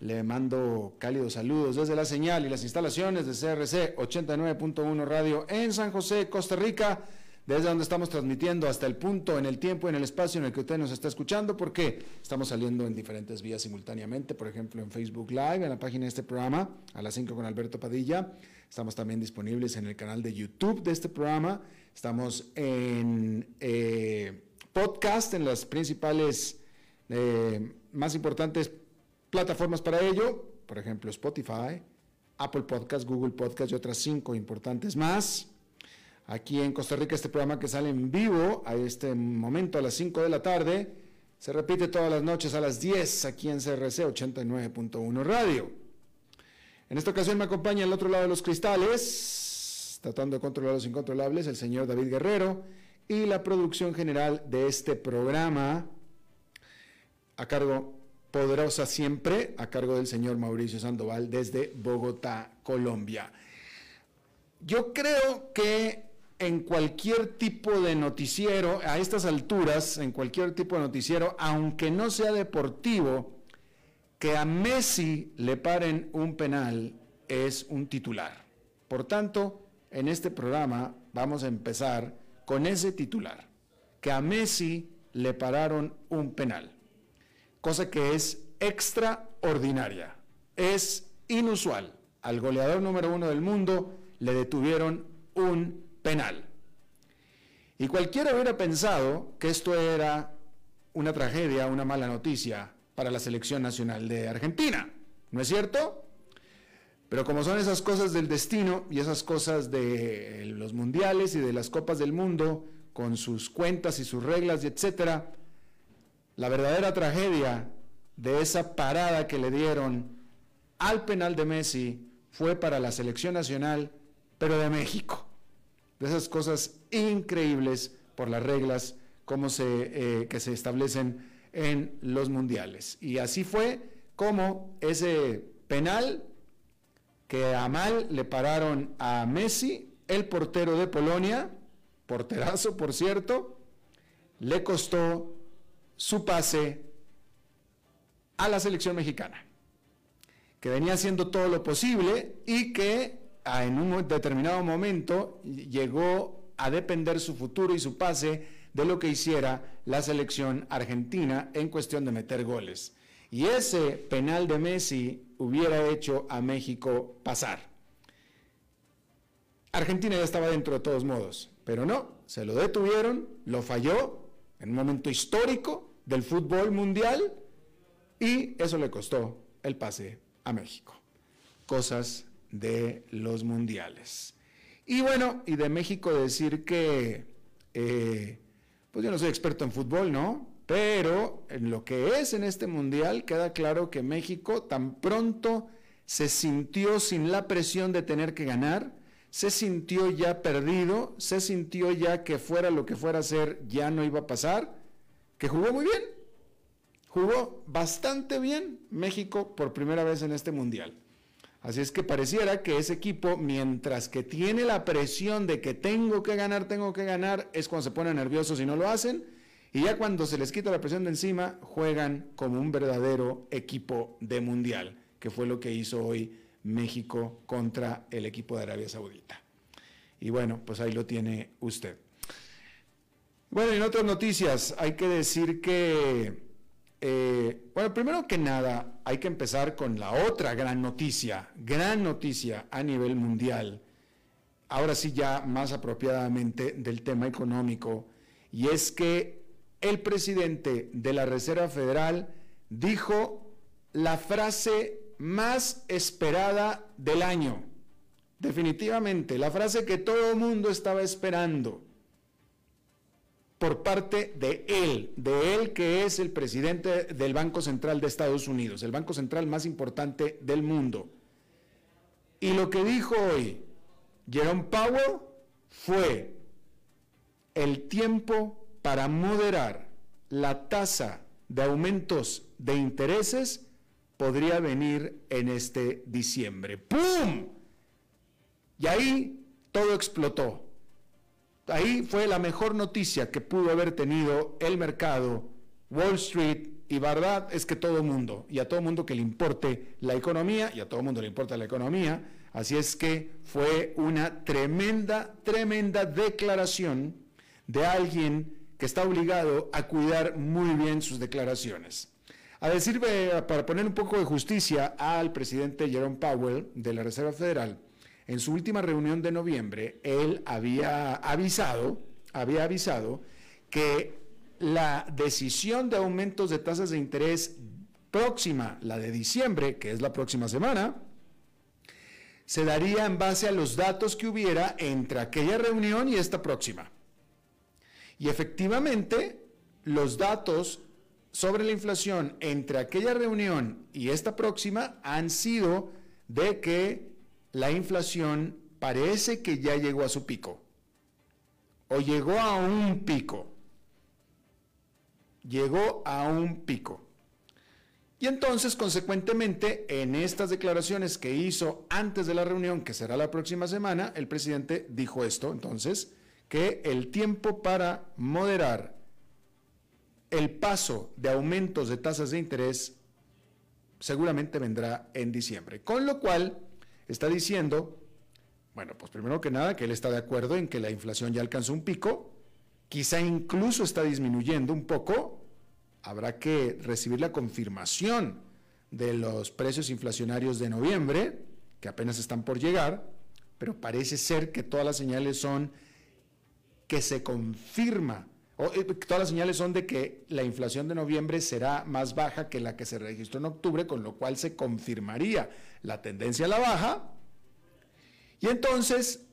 le mando cálidos saludos desde la señal y las instalaciones de CRC 89.1 Radio en San José, Costa Rica, desde donde estamos transmitiendo hasta el punto, en el tiempo, en el espacio en el que usted nos está escuchando, porque estamos saliendo en diferentes vías simultáneamente, por ejemplo en Facebook Live, en la página de este programa, a las 5 con Alberto Padilla. Estamos también disponibles en el canal de YouTube de este programa. Estamos en eh, podcast, en las principales, eh, más importantes plataformas para ello, por ejemplo Spotify, Apple Podcast, Google Podcast y otras cinco importantes más. Aquí en Costa Rica este programa que sale en vivo a este momento a las 5 de la tarde se repite todas las noches a las 10 aquí en CRC 89.1 Radio. En esta ocasión me acompaña al otro lado de los cristales, tratando de controlar los incontrolables, el señor David Guerrero y la producción general de este programa a cargo poderosa siempre, a cargo del señor Mauricio Sandoval desde Bogotá, Colombia. Yo creo que en cualquier tipo de noticiero, a estas alturas, en cualquier tipo de noticiero, aunque no sea deportivo, que a Messi le paren un penal es un titular. Por tanto, en este programa vamos a empezar con ese titular, que a Messi le pararon un penal cosa que es extraordinaria, es inusual. Al goleador número uno del mundo le detuvieron un penal. Y cualquiera hubiera pensado que esto era una tragedia, una mala noticia para la selección nacional de Argentina, ¿no es cierto? Pero como son esas cosas del destino y esas cosas de los mundiales y de las copas del mundo, con sus cuentas y sus reglas y etcétera, la verdadera tragedia de esa parada que le dieron al penal de Messi fue para la selección nacional, pero de México. De esas cosas increíbles por las reglas eh, que se establecen en los mundiales. Y así fue como ese penal que a mal le pararon a Messi, el portero de Polonia, porterazo por cierto, le costó su pase a la selección mexicana, que venía haciendo todo lo posible y que en un determinado momento llegó a depender su futuro y su pase de lo que hiciera la selección argentina en cuestión de meter goles. Y ese penal de Messi hubiera hecho a México pasar. Argentina ya estaba dentro de todos modos, pero no, se lo detuvieron, lo falló en un momento histórico del fútbol mundial y eso le costó el pase a México. Cosas de los mundiales. Y bueno, y de México decir que, eh, pues yo no soy experto en fútbol, ¿no? Pero en lo que es en este mundial queda claro que México tan pronto se sintió sin la presión de tener que ganar, se sintió ya perdido, se sintió ya que fuera lo que fuera a ser, ya no iba a pasar que jugó muy bien. Jugó bastante bien México por primera vez en este mundial. Así es que pareciera que ese equipo, mientras que tiene la presión de que tengo que ganar, tengo que ganar, es cuando se ponen nerviosos y no lo hacen. Y ya cuando se les quita la presión de encima, juegan como un verdadero equipo de mundial, que fue lo que hizo hoy México contra el equipo de Arabia Saudita. Y bueno, pues ahí lo tiene usted. Bueno, en otras noticias, hay que decir que, eh, bueno, primero que nada, hay que empezar con la otra gran noticia, gran noticia a nivel mundial, ahora sí ya más apropiadamente del tema económico, y es que el presidente de la Reserva Federal dijo la frase más esperada del año. Definitivamente, la frase que todo el mundo estaba esperando por parte de él, de él que es el presidente del Banco Central de Estados Unidos, el banco central más importante del mundo. Y lo que dijo hoy Jerome Powell fue el tiempo para moderar la tasa de aumentos de intereses podría venir en este diciembre. ¡Pum! Y ahí todo explotó. Ahí fue la mejor noticia que pudo haber tenido el mercado, Wall Street, y verdad es que todo mundo, y a todo mundo que le importe la economía, y a todo mundo le importa la economía, así es que fue una tremenda, tremenda declaración de alguien que está obligado a cuidar muy bien sus declaraciones. A decir, para poner un poco de justicia al presidente Jerome Powell de la Reserva Federal, en su última reunión de noviembre, él había avisado, había avisado que la decisión de aumentos de tasas de interés próxima, la de diciembre, que es la próxima semana, se daría en base a los datos que hubiera entre aquella reunión y esta próxima. Y efectivamente, los datos sobre la inflación entre aquella reunión y esta próxima han sido de que la inflación parece que ya llegó a su pico o llegó a un pico. Llegó a un pico. Y entonces, consecuentemente, en estas declaraciones que hizo antes de la reunión, que será la próxima semana, el presidente dijo esto, entonces, que el tiempo para moderar el paso de aumentos de tasas de interés seguramente vendrá en diciembre. Con lo cual, está diciendo, bueno, pues primero que nada, que él está de acuerdo en que la inflación ya alcanzó un pico, quizá incluso está disminuyendo un poco, habrá que recibir la confirmación de los precios inflacionarios de noviembre, que apenas están por llegar, pero parece ser que todas las señales son que se confirma todas las señales son de que la inflación de noviembre será más baja que la que se registró en octubre, con lo cual se confirmaría la tendencia a la baja. Y entonces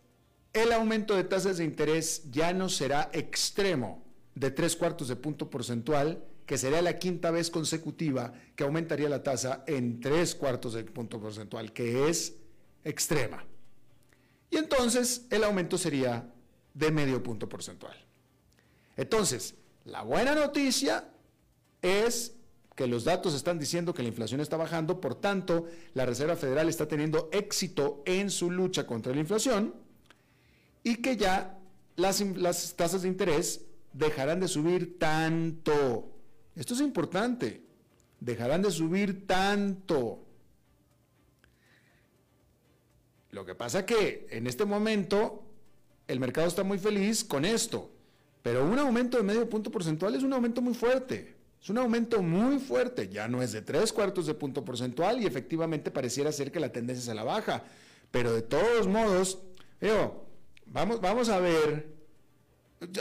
el aumento de tasas de interés ya no será extremo de tres cuartos de punto porcentual, que sería la quinta vez consecutiva que aumentaría la tasa en tres cuartos de punto porcentual, que es extrema. Y entonces el aumento sería de medio punto porcentual. Entonces, la buena noticia es que los datos están diciendo que la inflación está bajando, por tanto, la Reserva Federal está teniendo éxito en su lucha contra la inflación y que ya las, tasas de interés dejarán de subir tanto. Esto es importante, dejarán de subir tanto. Lo que pasa que en este momento el mercado está muy feliz con esto. Pero un aumento de medio punto porcentual es un aumento muy fuerte. Es un aumento muy fuerte. Ya no es de tres cuartos de punto porcentual y efectivamente pareciera ser que la tendencia es a la baja. Pero de todos modos, vamos, vamos a ver.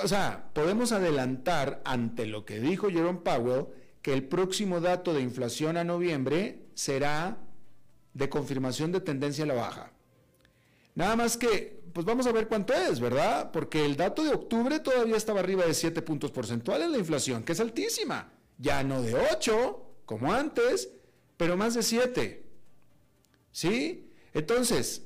O sea, podemos adelantar ante lo que dijo Jerome Powell que el próximo dato de inflación a noviembre será de confirmación de tendencia a la baja. Nada más que pues vamos a ver cuánto es, ¿verdad? Porque el dato de octubre todavía estaba arriba de 7 puntos porcentuales la inflación, que es altísima. Ya no de 8, como antes, pero más de 7. ¿Sí? Entonces,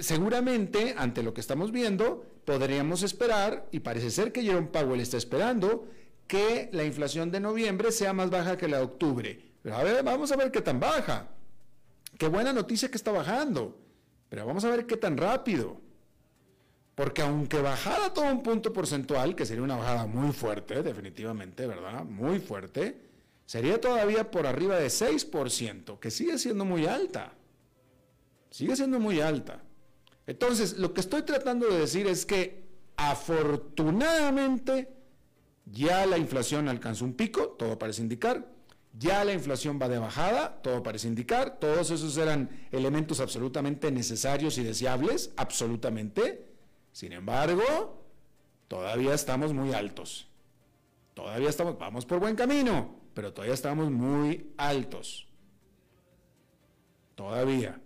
seguramente, ante lo que estamos viendo, podríamos esperar, y parece ser que Jerome Powell está esperando, que la inflación de noviembre sea más baja que la de octubre. Pero a ver, vamos a ver qué tan baja. Qué buena noticia que está bajando. Pero vamos a ver qué tan rápido. Porque aunque bajara todo un punto porcentual, que sería una bajada muy fuerte, definitivamente, ¿verdad? Muy fuerte, sería todavía por arriba de 6%, que sigue siendo muy alta. Sigue siendo muy alta. Entonces, lo que estoy tratando de decir es que afortunadamente ya la inflación alcanzó un pico, todo parece indicar, Ya la inflación va de bajada, todo parece indicar, todos esos eran elementos absolutamente necesarios y deseables, absolutamente. Sin embargo, todavía estamos muy altos. Todavía estamos, vamos por buen camino, pero todavía estamos muy altos. Todavía.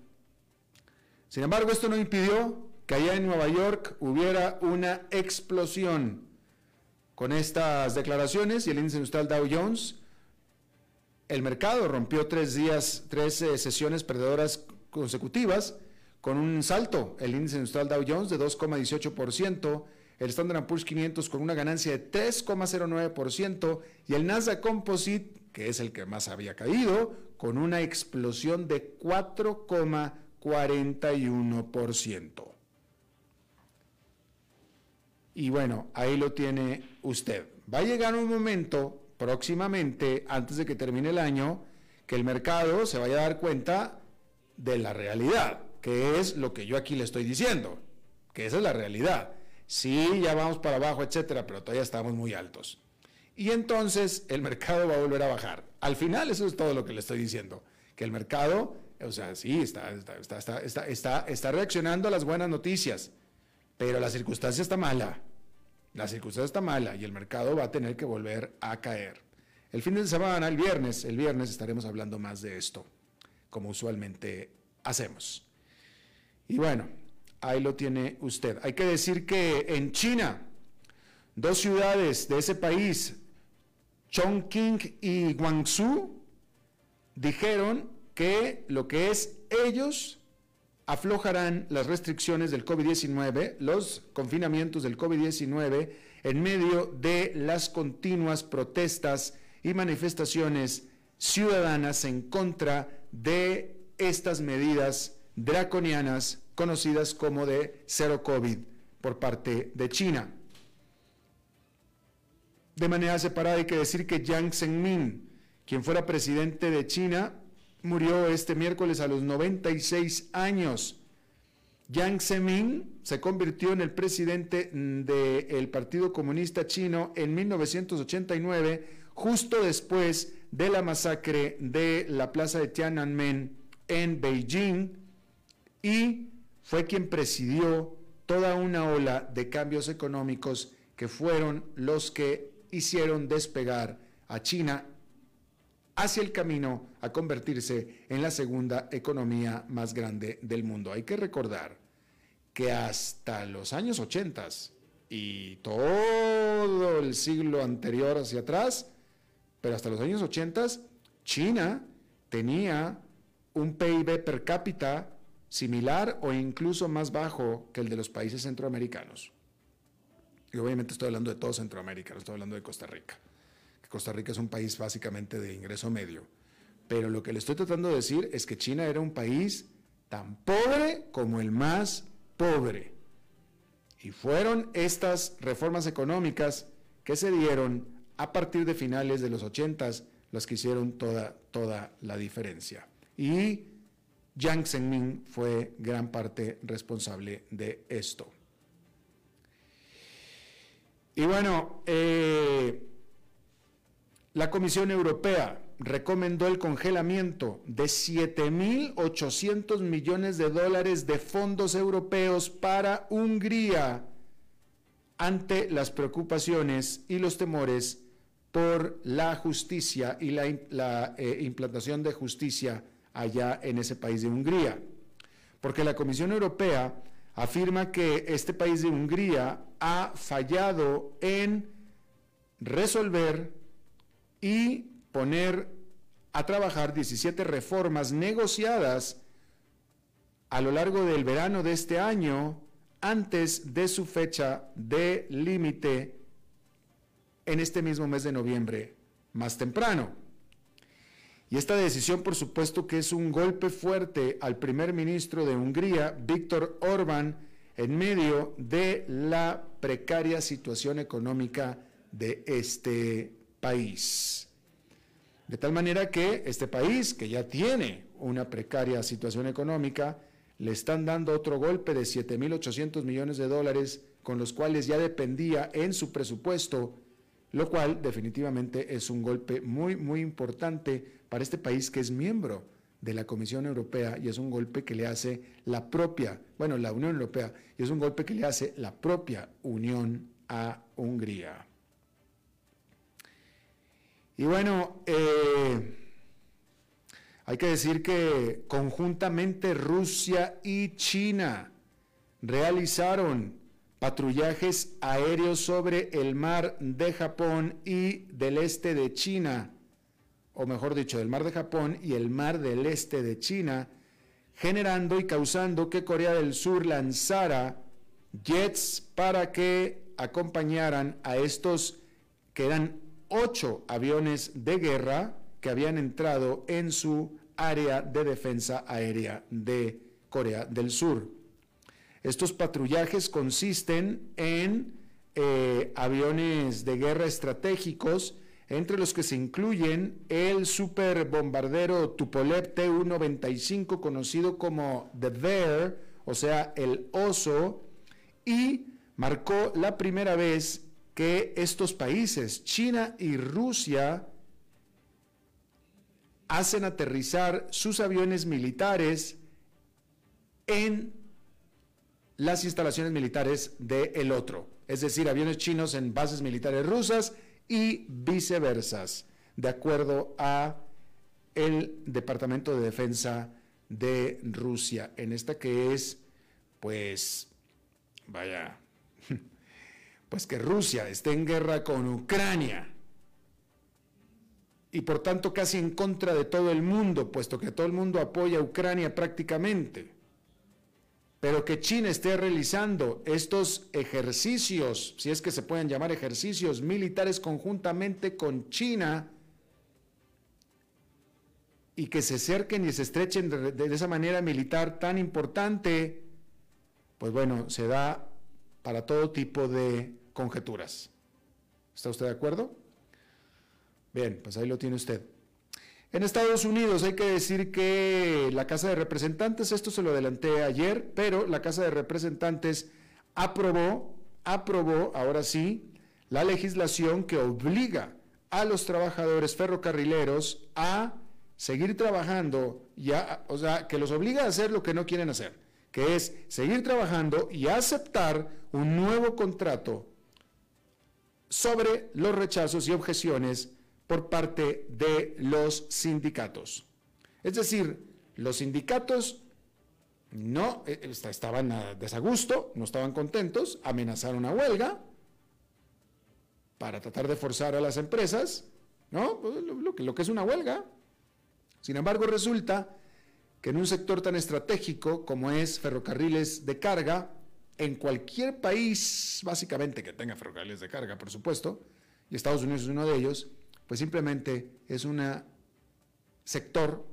Sin embargo, esto no impidió que allá en Nueva York hubiera una explosión con estas declaraciones y el índice industrial Dow Jones. El mercado rompió tres días, tres sesiones perdedoras consecutivas con un salto. El índice industrial Dow Jones de 2,18%, el Standard Poor's 500 con una ganancia de 3,09% y el Nasdaq Composite, que es el que más había caído, con una explosión de 4,41%. Y bueno, ahí lo tiene usted. Va a llegar un momento próximamente, antes de que termine el año, que el mercado se vaya a dar cuenta de la realidad, que es lo que yo aquí le estoy diciendo, que esa es la realidad. Sí, ya vamos para abajo, etcétera, pero todavía estamos muy altos. Y entonces el mercado va a volver a bajar. Al final, eso es todo lo que le estoy diciendo, que el mercado, o sea, sí, está, está, está, está, reaccionando a las buenas noticias pero la circunstancia está mala. La circunstancia está mala y el mercado va a tener que volver a caer. El fin de semana, el viernes, el viernes estaremos hablando más de esto, como usualmente hacemos. Y bueno, ahí lo tiene usted. Hay que decir que en China, dos ciudades de ese país, Chongqing y Guangzhou, dijeron que lo que es ellos aflojarán las restricciones del COVID-19, los confinamientos del COVID-19 en medio de las continuas protestas y manifestaciones ciudadanas en contra de estas medidas draconianas conocidas como de cero COVID por parte de China. De manera separada hay que decir que Jiang Zemin, quien fuera presidente de China, murió este miércoles a los 96 años. Jiang Zemin se convirtió en el presidente del Partido Comunista Chino en 1989, justo después de la masacre de la plaza de Tiananmen en Beijing, y fue quien presidió toda una ola de cambios económicos que fueron los que hicieron despegar a China hacia el camino a convertirse en la segunda economía más grande del mundo. Hay que recordar que hasta los años 80 y todo el siglo anterior hacia atrás, pero hasta los años 80, China tenía un PIB per cápita similar o incluso más bajo que el de los países centroamericanos. Y obviamente estoy hablando de todo Centroamérica, no estoy hablando de Costa Rica. Costa Rica es un país básicamente de ingreso medio. Pero lo que le estoy tratando de decir es que China era un país tan pobre como el más pobre. Y fueron estas reformas económicas que se dieron a partir de finales de los 80 las que hicieron toda, toda la diferencia. Y Jiang Zemin fue gran parte responsable de esto. Y bueno, eh, la Comisión Europea recomendó el congelamiento de 7.800 millones de dólares de fondos europeos para Hungría ante las preocupaciones y los temores por la justicia y la, eh, implantación de justicia allá en ese país de Hungría. Porque la Comisión Europea afirma que este país de Hungría ha fallado en resolver y poner a trabajar 17 reformas negociadas a lo largo del verano de este año antes de su fecha de límite en este mismo mes de noviembre, más temprano. Y esta decisión, por supuesto, que es un golpe fuerte al primer ministro de Hungría, Víctor Orbán, en medio de la precaria situación económica de este país. De tal manera que este país, que ya tiene una precaria situación económica, le están dando otro golpe de 7.800 millones de dólares con los cuales ya dependía en su presupuesto lo cual definitivamente es un golpe muy, muy importante para este país que es miembro de la Comisión Europea y es un golpe que le hace la propia, bueno, la Unión Europea, y es un golpe que le hace la propia Unión a Hungría. Y bueno, eh, hay que decir que conjuntamente Rusia y China realizaron patrullajes aéreos sobre el mar de Japón y del este de China, o mejor dicho, del mar de Japón y el mar del este de China, generando y causando que Corea del Sur lanzara jets para que acompañaran a estos que eran ocho aviones de guerra que habían entrado en su área de defensa aérea de Corea del Sur. Estos patrullajes consisten en eh, aviones de guerra estratégicos, entre los que se incluyen el superbombardero Tupolev Tu-95, conocido como The Bear, o sea, el oso, y marcó la primera vez que estos países, China y Rusia, hacen aterrizar sus aviones militares en las instalaciones militares del el otro, es decir, aviones chinos en bases militares rusas y viceversas, de acuerdo a el Departamento de Defensa de Rusia, en esta que es, pues, vaya, pues que Rusia esté en guerra con Ucrania y por tanto casi en contra de todo el mundo, puesto que todo el mundo apoya a Ucrania prácticamente. Pero que China esté realizando estos ejercicios, si es que se pueden llamar ejercicios militares conjuntamente con China, y que se acerquen y se estrechen de, de, esa manera militar tan importante, pues bueno, se da para todo tipo de conjeturas. ¿Está usted de acuerdo? Bien, pues ahí lo tiene usted. En Estados Unidos hay que decir que la Casa de Representantes, esto se lo adelanté ayer, pero la Casa de Representantes aprobó, aprobó, ahora sí, la legislación que obliga a los trabajadores ferrocarrileros a seguir trabajando, ya, o sea, que los obliga a hacer lo que no quieren hacer, que es seguir trabajando y aceptar un nuevo contrato sobre los rechazos y objeciones por parte de los sindicatos. Es decir, los sindicatos no eh, estaban a desagusto, no estaban contentos, amenazaron a huelga para tratar de forzar a las empresas, ¿no? Pues, lo, lo que es una huelga. Sin embargo, resulta que en un sector tan estratégico como es ferrocarriles de carga, en cualquier país, básicamente que tenga ferrocarriles de carga, por supuesto, y Estados Unidos es uno de ellos, pues simplemente es un sector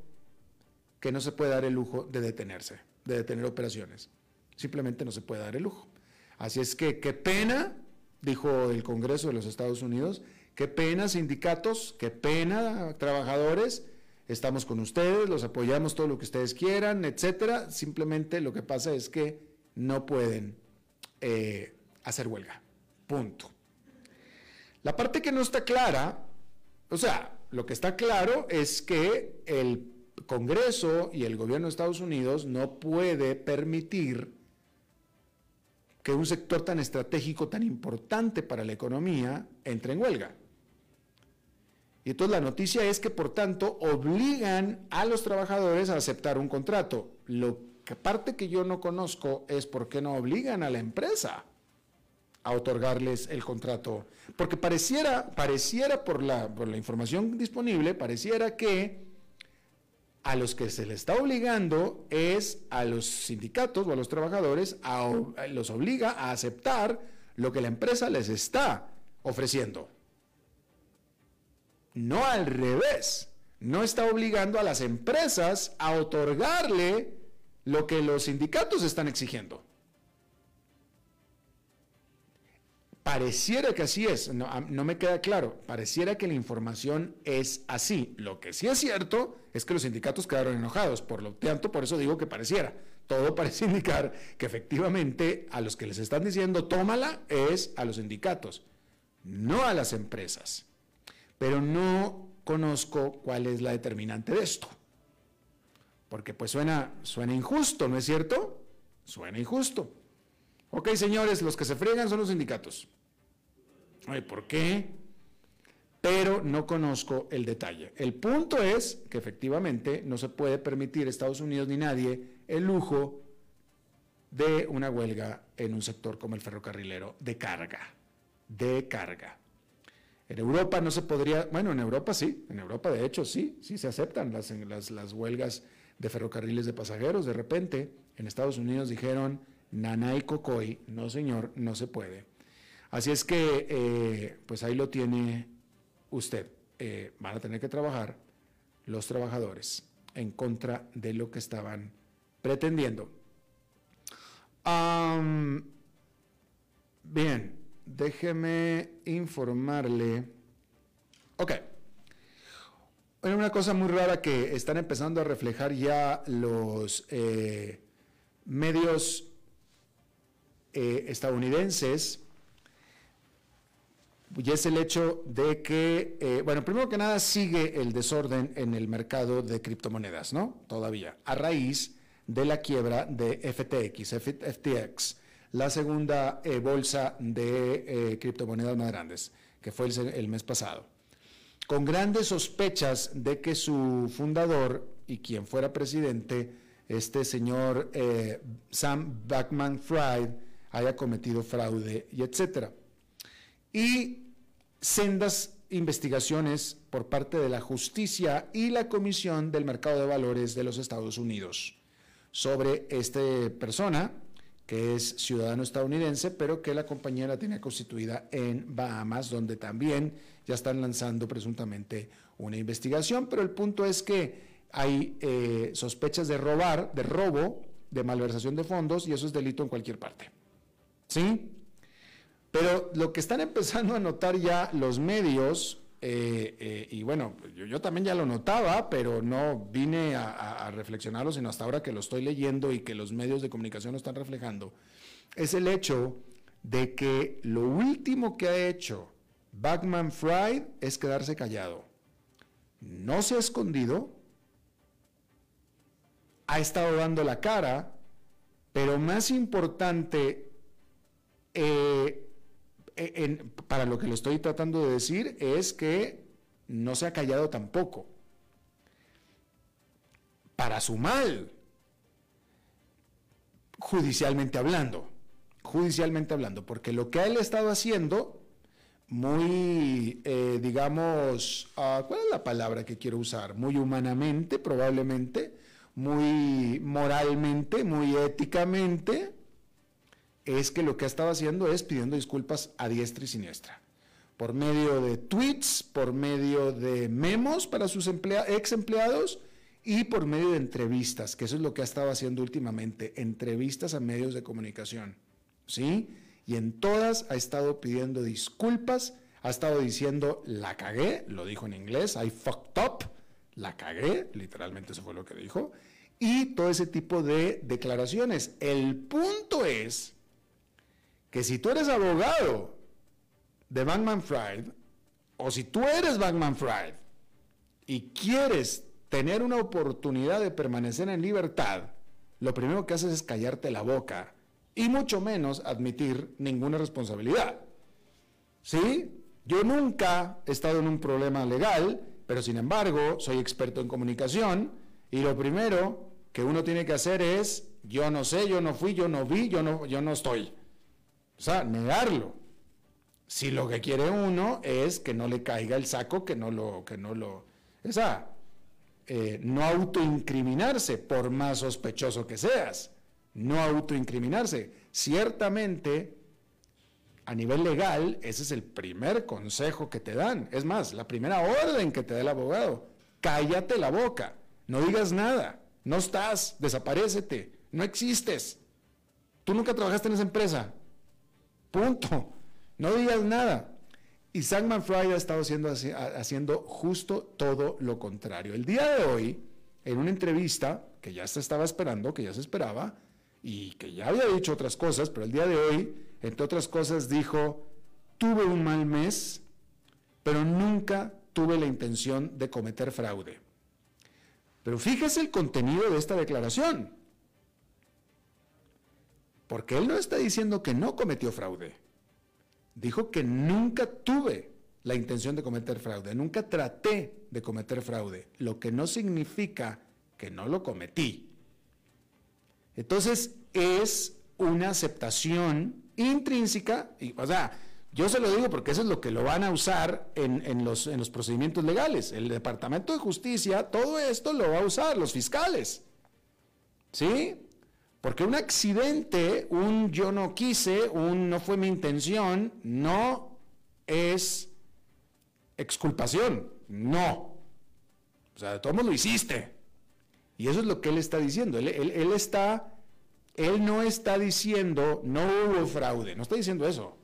que no se puede dar el lujo de detenerse, de detener operaciones. Simplemente no se puede dar el lujo. Así es que qué pena, dijo el Congreso de los Estados Unidos, qué pena sindicatos, qué pena trabajadores, estamos con ustedes, los apoyamos todo lo que ustedes quieran, etcétera. Simplemente lo que pasa es que no pueden eh, hacer huelga. Punto. La parte que no está clara o sea, lo que está claro es que el Congreso y el gobierno de Estados Unidos no puede permitir que un sector tan estratégico, tan importante para la economía, entre en huelga. Y entonces la noticia es que, por tanto, obligan a los trabajadores a aceptar un contrato. Lo que parte que yo no conozco es por qué no obligan a la empresa a otorgarles el contrato. Porque pareciera, pareciera por la, por la información disponible, pareciera que a los que se les está obligando es a los sindicatos o a los trabajadores, a, los obliga a aceptar lo que la empresa les está ofreciendo. No al revés. No está obligando a las empresas a otorgarle lo que los sindicatos están exigiendo. Pareciera que así es, no, me queda claro, pareciera que la información es así. Lo que sí es cierto es que los sindicatos quedaron enojados, por lo tanto, por eso digo que pareciera. Todo parece indicar que efectivamente a los que les están diciendo tómala es a los sindicatos. no a las empresas. Pero no conozco cuál es la determinante de esto. Porque pues suena, suena injusto, ¿no es cierto? Suena injusto. Ok, señores, los que se fregan son los sindicatos. Ay, ¿por qué? Pero no conozco el detalle. El punto es que efectivamente no se puede permitir Estados Unidos ni nadie el lujo de una huelga en un sector como el ferrocarrilero de carga, de carga. En Europa no se podría, bueno, en Europa sí, en Europa de hecho sí, sí se aceptan las, las, las huelgas de ferrocarriles de pasajeros. De repente, en Estados Unidos dijeron, nanay cocoy, no señor, no se puede. Así es que, eh, pues ahí lo tiene usted. Eh, van a tener que trabajar los trabajadores en contra de lo que estaban pretendiendo. bien, déjeme informarle. Ok. Una cosa muy rara que están empezando a reflejar ya los eh, medios eh, estadounidenses y es el hecho de que, eh, bueno, primero que nada sigue el desorden en el mercado de criptomonedas, ¿no? Todavía, a raíz de la quiebra de FTX, FTX, la segunda eh, bolsa de eh, criptomonedas más grandes, que fue el, mes pasado. Con grandes sospechas de que su fundador y quien fuera presidente, este señor Sam Backman Fried, haya cometido fraude y etcétera. Y sendas investigaciones por parte de la justicia y la Comisión del Mercado de Valores de los Estados Unidos sobre esta persona que es ciudadano estadounidense, pero que la compañía la tiene constituida en Bahamas, donde también ya están lanzando presuntamente una investigación, pero el punto es que hay eh, sospechas de robar, de robo, de malversación de fondos, y eso es delito en cualquier parte. ¿Sí? Pero lo que están empezando a notar ya los medios, eh, eh, y bueno, yo, también ya lo notaba, pero no vine a, reflexionarlo, sino hasta ahora que lo estoy leyendo y que los medios de comunicación lo están reflejando, es el hecho de que lo último que ha hecho Backman Fried es quedarse callado. No se ha escondido, ha estado dando la cara, pero más importante, eh, eh, para lo que le estoy tratando de decir es que no se ha callado tampoco. Para su mal, judicialmente hablando, judicialmente hablando, porque lo que él ha estado haciendo, muy, eh, digamos, ah, ¿cuál es la palabra que quiero usar? Muy humanamente, probablemente, muy moralmente, muy éticamente, es que lo que ha estado haciendo es pidiendo disculpas a diestra y siniestra. Por medio de tweets, por medio de memos para sus ex empleados y por medio de entrevistas, que eso es lo que ha estado haciendo últimamente, entrevistas a medios de comunicación. ¿Sí? Y en todas ha estado pidiendo disculpas, ha estado diciendo, la cagué, lo dijo en inglés, I fucked up, la cagué, literalmente eso fue lo que dijo, y todo ese tipo de declaraciones. El punto es que si tú eres abogado de Bankman Fried, o si tú eres Bankman Fried y quieres tener una oportunidad de permanecer en libertad, lo primero que haces es callarte la boca y mucho menos admitir ninguna responsabilidad. ¿Sí? Yo nunca he estado en un problema legal, pero sin embargo soy experto en comunicación y lo primero que uno tiene que hacer es, yo no sé, yo no fui, yo no vi, yo no, yo no estoy. O sea, negarlo. Si lo que quiere uno es que no le caiga el saco, que no lo, que no lo, esa, eh, no autoincriminarse por más sospechoso que seas, no autoincriminarse. Ciertamente, a nivel legal, ese es el primer consejo que te dan. Es más, la primera orden que te da el abogado, cállate la boca, no digas nada, no estás, desaparecete, no existes. Tú nunca trabajaste en esa empresa, Punto. No digas nada. Y Sandman Friday ha estado haciendo, haciendo justo todo lo contrario. El día de hoy, en una entrevista que ya se estaba esperando, que ya se esperaba, y que ya había dicho otras cosas, pero el día de hoy, entre otras cosas, dijo, tuve un mal mes, pero nunca tuve la intención de cometer fraude. Pero fíjese el contenido de esta declaración. Porque él no está diciendo que no cometió fraude. Dijo que nunca tuve la intención de cometer fraude, nunca traté de cometer fraude, lo que no significa que no lo cometí. Entonces es una aceptación intrínseca, y, o sea, yo se lo digo porque eso es lo que lo van a usar en, los, en los procedimientos legales. El Departamento de Justicia, todo esto lo va a usar, los fiscales. ¿Sí? Porque un accidente, un yo no quise, un no fue mi intención, no es exculpación. No. O sea, modos lo hiciste. Y eso es lo que él está diciendo. Él está, él no está diciendo no hubo fraude. No está diciendo eso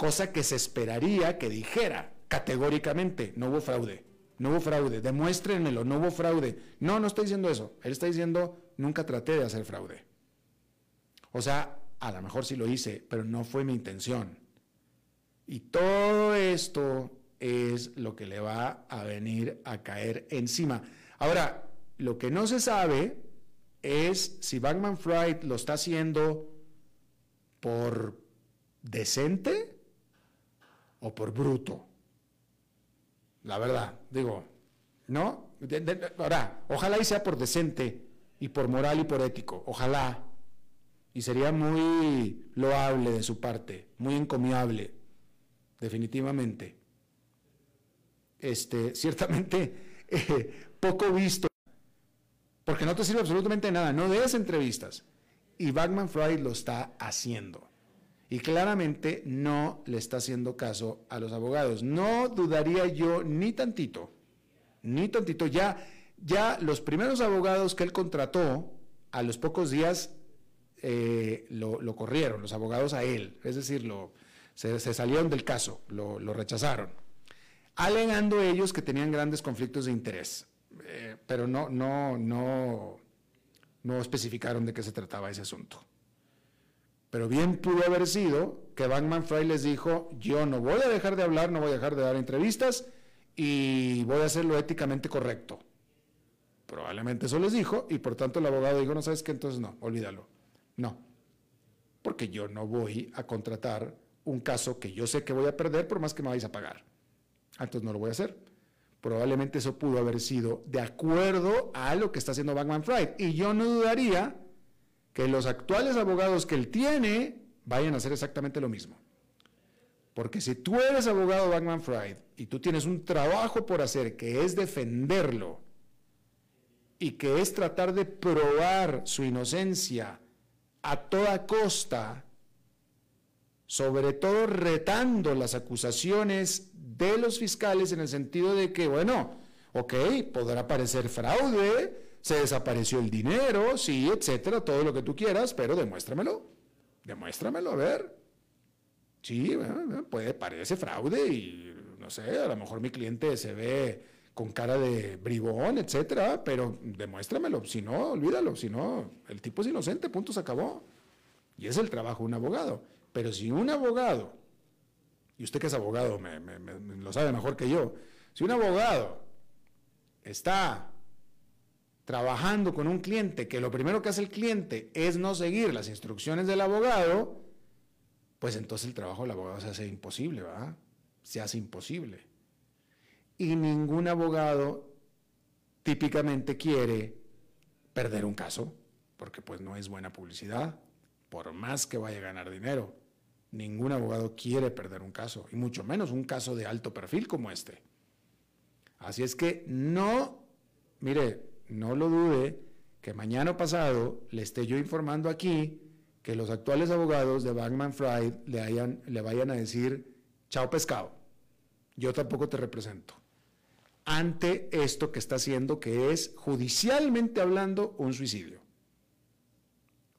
cosa que se esperaría que dijera categóricamente, no hubo fraude, no hubo fraude, demuéstrenmelo, no hubo fraude. No, no estoy diciendo eso, él está diciendo, nunca traté de hacer fraude. O sea, a lo mejor sí lo hice, pero no fue mi intención. Y todo esto es lo que le va a venir a caer encima. Ahora, lo que no se sabe es si Bankman Fried lo está haciendo por decente o por bruto. La verdad, digo, ¿no? ahora, ojalá y sea por decente y por moral y por ético, ojalá. Y sería muy loable de su parte, muy encomiable, definitivamente. Este, ciertamente, eh, poco visto, porque no te sirve absolutamente nada, no des entrevistas. Y Bagman Fried lo está haciendo y claramente no le está haciendo caso a los abogados. No dudaría yo ni tantito, ni tantito. Ya, ya los primeros abogados que él contrató, a los pocos días eh, lo, corrieron, los abogados a él, es decir, se, salieron del caso, lo, rechazaron, alegando ellos que tenían grandes conflictos de interés, eh, pero no, no, no, no especificaron de qué se trataba ese asunto. Pero bien pudo haber sido que Bankman Fry les dijo, yo no voy a dejar de hablar, no voy a dejar de dar entrevistas y voy a hacerlo éticamente correcto. Probablemente eso les dijo y por tanto el abogado dijo, no sabes qué, entonces no, olvídalo. No, porque yo no voy a contratar un caso que yo sé que voy a perder por más que me vais a pagar. Ah, entonces no lo voy a hacer. Probablemente eso pudo haber sido de acuerdo a lo que está haciendo Bankman Fried. Y yo no dudaría que los actuales abogados que él tiene vayan a hacer exactamente lo mismo. Porque si tú eres abogado Bankman Fried y tú tienes un trabajo por hacer que es defenderlo y que es tratar de probar su inocencia a toda costa, sobre todo retando las acusaciones de los fiscales en el sentido de que, bueno, ok, podrá parecer fraude, se desapareció el dinero, sí, etcétera, todo lo que tú quieras, pero demuéstramelo, demuéstramelo, a ver. Sí, puede, parece fraude y no sé, a lo mejor mi cliente se ve con cara de bribón, etcétera, pero demuéstramelo, si no, olvídalo, si no, el tipo es inocente, punto, se acabó. Y es el trabajo de un abogado. Pero si un abogado, y usted que es abogado me lo sabe mejor que yo, si un abogado está trabajando con un cliente que lo primero que hace el cliente es no seguir las instrucciones del abogado, pues entonces el trabajo del abogado se hace imposible, ¿verdad? Se hace imposible. Y ningún abogado típicamente quiere perder un caso, porque pues no es buena publicidad, por más que vaya a ganar dinero. Ningún abogado quiere perder un caso, y mucho menos un caso de alto perfil como este. Así es que no, mire, no lo dude que mañana pasado le esté yo informando aquí que los actuales abogados de Bankman Fried le, le vayan a decir, chao pescado, yo tampoco te represento. Ante esto que está haciendo, que es judicialmente hablando un suicidio.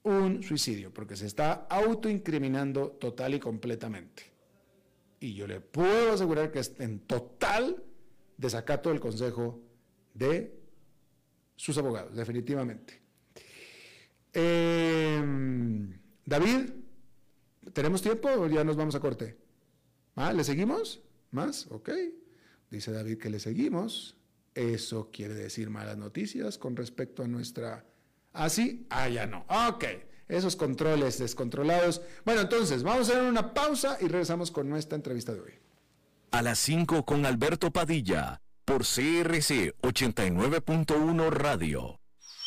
Un suicidio, porque se está autoincriminando total y completamente. Y yo le puedo asegurar que es en total desacato del consejo de sus abogados, definitivamente. Em, David, ¿Tenemos tiempo o ya nos vamos a corte? ¿Ah, ¿Le seguimos? ¿Más? Ok. Dice David que le seguimos. Eso quiere decir malas noticias con respecto a nuestra... ¿Ah, sí? Ah, ya no. Ok. Esos controles descontrolados. Bueno, entonces, vamos a hacer una pausa y regresamos con nuestra entrevista de hoy. A las 5 con Alberto Padilla, por CRC 89.1 Radio.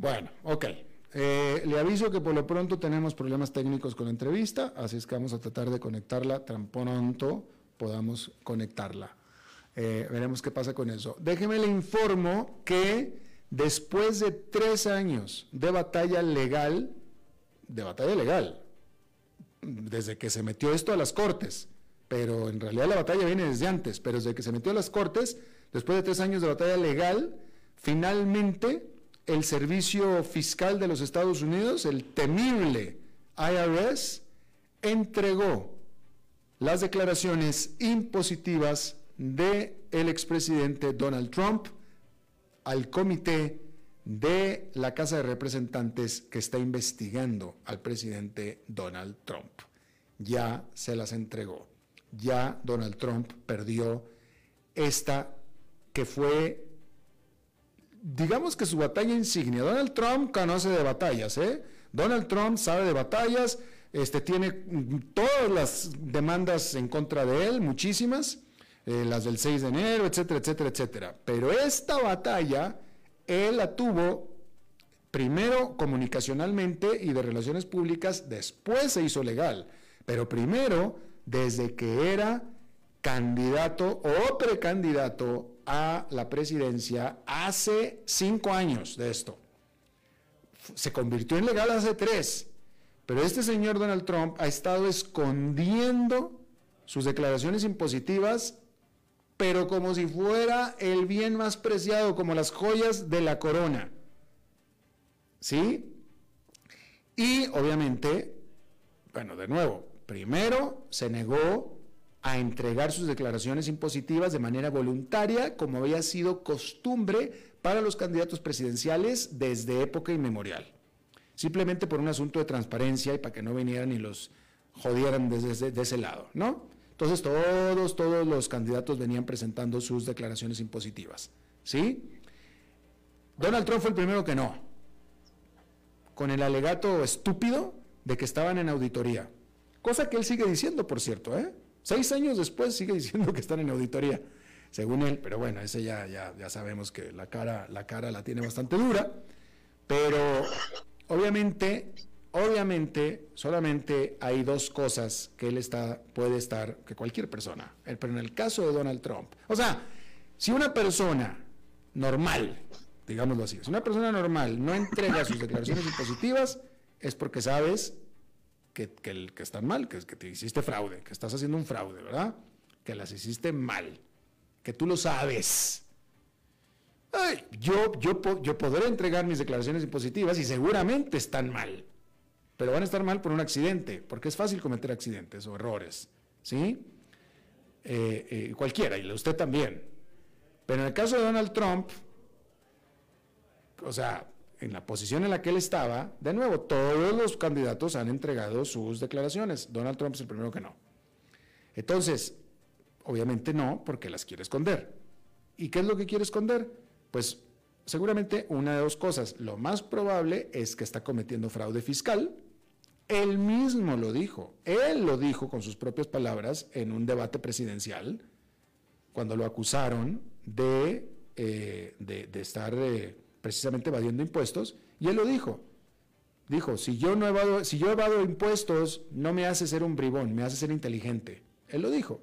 Bueno, ok. Eh, le aviso que por lo pronto tenemos problemas técnicos con la entrevista, así es que vamos a tratar de conectarla tan pronto podamos conectarla. Eh, veremos qué pasa con eso. Déjeme le informo que después de tres años de batalla legal, de batalla legal, desde que se metió esto a las Cortes, pero en realidad la batalla viene desde antes, pero desde que se metió a las Cortes, después de tres años de batalla legal, finalmente el Servicio Fiscal de los Estados Unidos, el temible IRS, entregó las declaraciones impositivas del el expresidente Donald Trump al comité de la Casa de Representantes que está investigando al presidente Donald Trump. Ya se las entregó. Ya Donald Trump perdió esta que fue, digamos que su batalla insignia. Donald Trump conoce de batallas, ¿eh? Donald Trump sabe de batallas, este, tiene todas las demandas en contra de él, muchísimas, eh, las del 6 de enero, etcétera, etcétera, etcétera. Pero esta batalla él la tuvo primero comunicacionalmente y de relaciones públicas, después se hizo legal, pero primero desde que era candidato o precandidato a la presidencia hace cinco años de esto. Se convirtió en legal hace tres, pero este señor Donald Trump ha estado escondiendo sus declaraciones impositivas pero como si fuera el bien más preciado, como las joyas de la corona. ¿Sí? Y obviamente, bueno, de nuevo, primero se negó a entregar sus declaraciones impositivas de manera voluntaria, como había sido costumbre para los candidatos presidenciales desde época inmemorial. Simplemente por un asunto de transparencia y para que no vinieran y los jodieran desde, ese lado, ¿no? Entonces todos, todos los candidatos venían presentando sus declaraciones impositivas. ¿Sí? Donald Trump fue el primero que no, con el alegato estúpido de que estaban en auditoría. Cosa que él sigue diciendo, por cierto, ¿eh? Seis años después sigue diciendo que están en auditoría, según él, pero bueno, ese ya, ya, ya sabemos que la cara, la cara la tiene bastante dura, pero obviamente Obviamente, solamente hay dos cosas que él está, puede estar, que cualquier persona, pero en el caso de Donald Trump, o sea, si una persona normal, digámoslo así, si una persona normal no entrega sus declaraciones impositivas, es porque sabes que, están mal, que, que te hiciste fraude, que estás haciendo un fraude, ¿verdad? Que las hiciste mal, que tú lo sabes. yo, yo, yo podré entregar mis declaraciones impositivas y seguramente están mal pero van a estar mal por un accidente, porque es fácil cometer accidentes o errores, ¿sí? Eh, eh, cualquiera, y usted también. Pero en el caso de Donald Trump, o sea, en la posición en la que él estaba, de nuevo, todos los candidatos han entregado sus declaraciones. Donald Trump es el primero que no. Entonces, obviamente no, porque las quiere esconder. ¿Y qué es lo que quiere esconder? Pues seguramente una de dos cosas. Lo más probable es que está cometiendo fraude fiscal. Él mismo lo dijo. Él lo dijo con sus propias palabras en un debate presidencial, cuando lo acusaron de, eh, de, estar... Eh, precisamente evadiendo impuestos, y él lo dijo. Dijo, si yo, no evado, si yo evado impuestos, no me hace ser un bribón, me hace ser inteligente. Él lo dijo.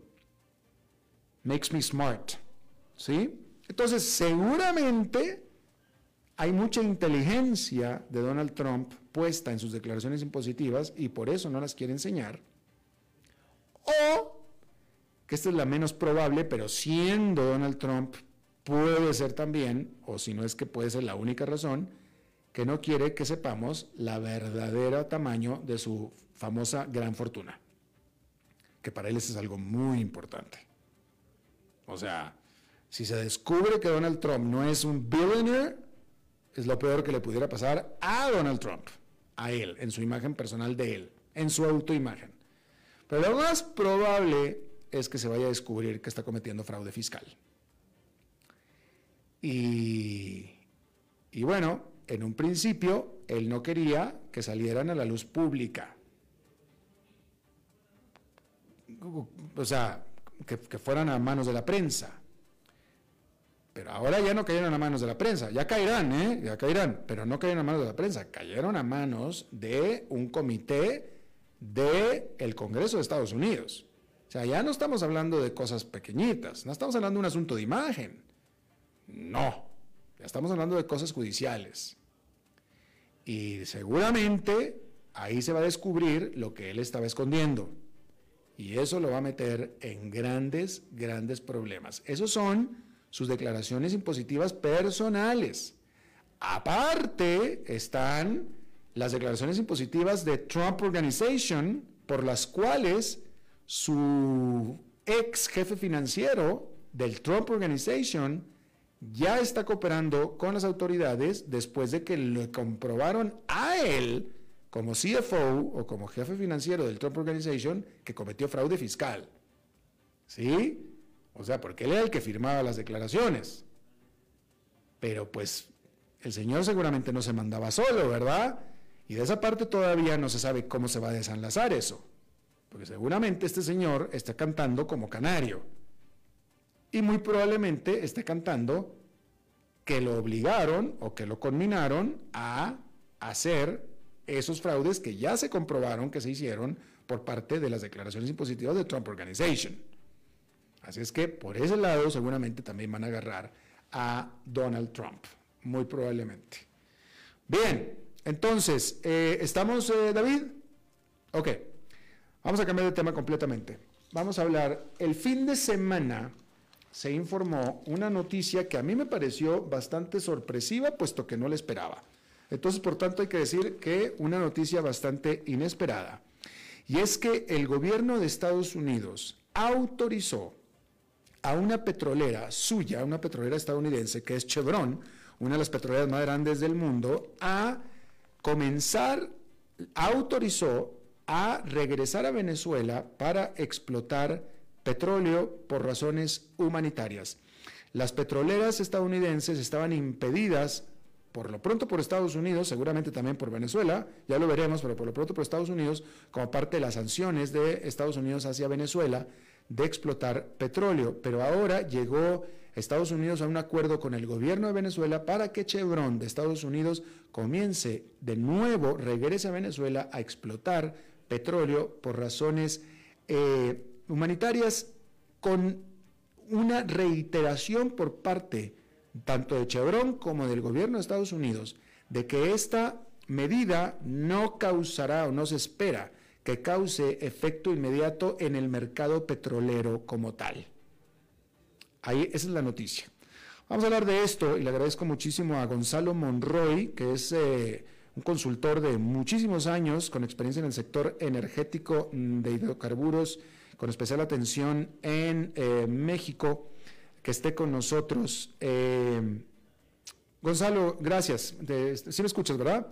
Makes me smart. ¿Sí? Entonces, seguramente hay mucha inteligencia de Donald Trump puesta en sus declaraciones impositivas y por eso no las quiere enseñar. O, que esta es la menos probable, pero siendo Donald Trump puede ser también, o si no es que puede ser la única razón, que no quiere que sepamos la verdadera tamaño de su famosa gran fortuna, que para él eso es algo muy importante. O sea, si se descubre que Donald Trump no es un billionaire, es lo peor que le pudiera pasar a Donald Trump, a él, en su imagen personal de él, en su autoimagen. Pero lo más probable es que se vaya a descubrir que está cometiendo fraude fiscal. Y, bueno, en un principio él no quería que salieran a la luz pública. O sea, que, fueran a manos de la prensa. Pero ahora ya no cayeron a manos de la prensa, ya caerán, ¿eh? Ya caerán, pero no cayeron a manos de la prensa, cayeron a manos de un comité del el Congreso de Estados Unidos. O sea, ya no estamos hablando de cosas pequeñitas, no estamos hablando de un asunto de imagen. No, ya estamos hablando de cosas judiciales. Y seguramente ahí se va a descubrir lo que él estaba escondiendo. Y eso lo va a meter en grandes, grandes problemas. Esos son sus declaraciones impositivas personales. Aparte están las declaraciones impositivas de Trump Organization, por las cuales su ex jefe financiero del Trump Organization ya está cooperando con las autoridades después de que le comprobaron a él como CFO o como jefe financiero del Trump Organization que cometió fraude fiscal. ¿Sí? O sea, porque él era el que firmaba las declaraciones. Pero pues el señor seguramente no se mandaba solo, ¿verdad? Y de esa parte todavía no se sabe cómo se va a desenlazar eso. Porque seguramente este señor está cantando como canario y muy probablemente esté cantando que lo obligaron o que lo conminaron a hacer esos fraudes que ya se comprobaron que se hicieron por parte de las declaraciones impositivas de Trump Organization. Así es que por ese lado seguramente también van a agarrar a Donald Trump, muy probablemente. Bien, entonces, eh, ¿estamos, eh, David? Ok, vamos a cambiar de tema completamente. Vamos a hablar, el fin de semana se informó una noticia que a mí me pareció bastante sorpresiva, puesto que no la esperaba. Entonces, por tanto, hay que decir que una noticia bastante inesperada. Y es que el gobierno de Estados Unidos autorizó a una petrolera suya, una petrolera estadounidense, que es Chevron, una de las petroleras más grandes del mundo, a comenzar, autorizó a regresar a Venezuela para explotar petróleo por razones humanitarias. Las petroleras estadounidenses estaban impedidas, por lo pronto por Estados Unidos, seguramente también por Venezuela, ya lo veremos, pero por lo pronto por Estados Unidos, como parte de las sanciones de Estados Unidos hacia Venezuela, de explotar petróleo. Pero ahora llegó Estados Unidos a un acuerdo con el gobierno de Venezuela para que Chevron de Estados Unidos comience de nuevo, regrese a Venezuela a explotar petróleo por razones eh, humanitarias con una reiteración por parte tanto de Chevron como del gobierno de Estados Unidos de que esta medida no causará o no se espera que cause efecto inmediato en el mercado petrolero como tal. Ahí, esa es la noticia. Vamos a hablar de esto y le agradezco muchísimo a Gonzalo Monroy, que es eh, un consultor de muchísimos años con experiencia en el sector energético de hidrocarburos, con especial atención en eh, México, que esté con nosotros. Eh, Gonzalo, gracias. sí me escuchas, ¿verdad?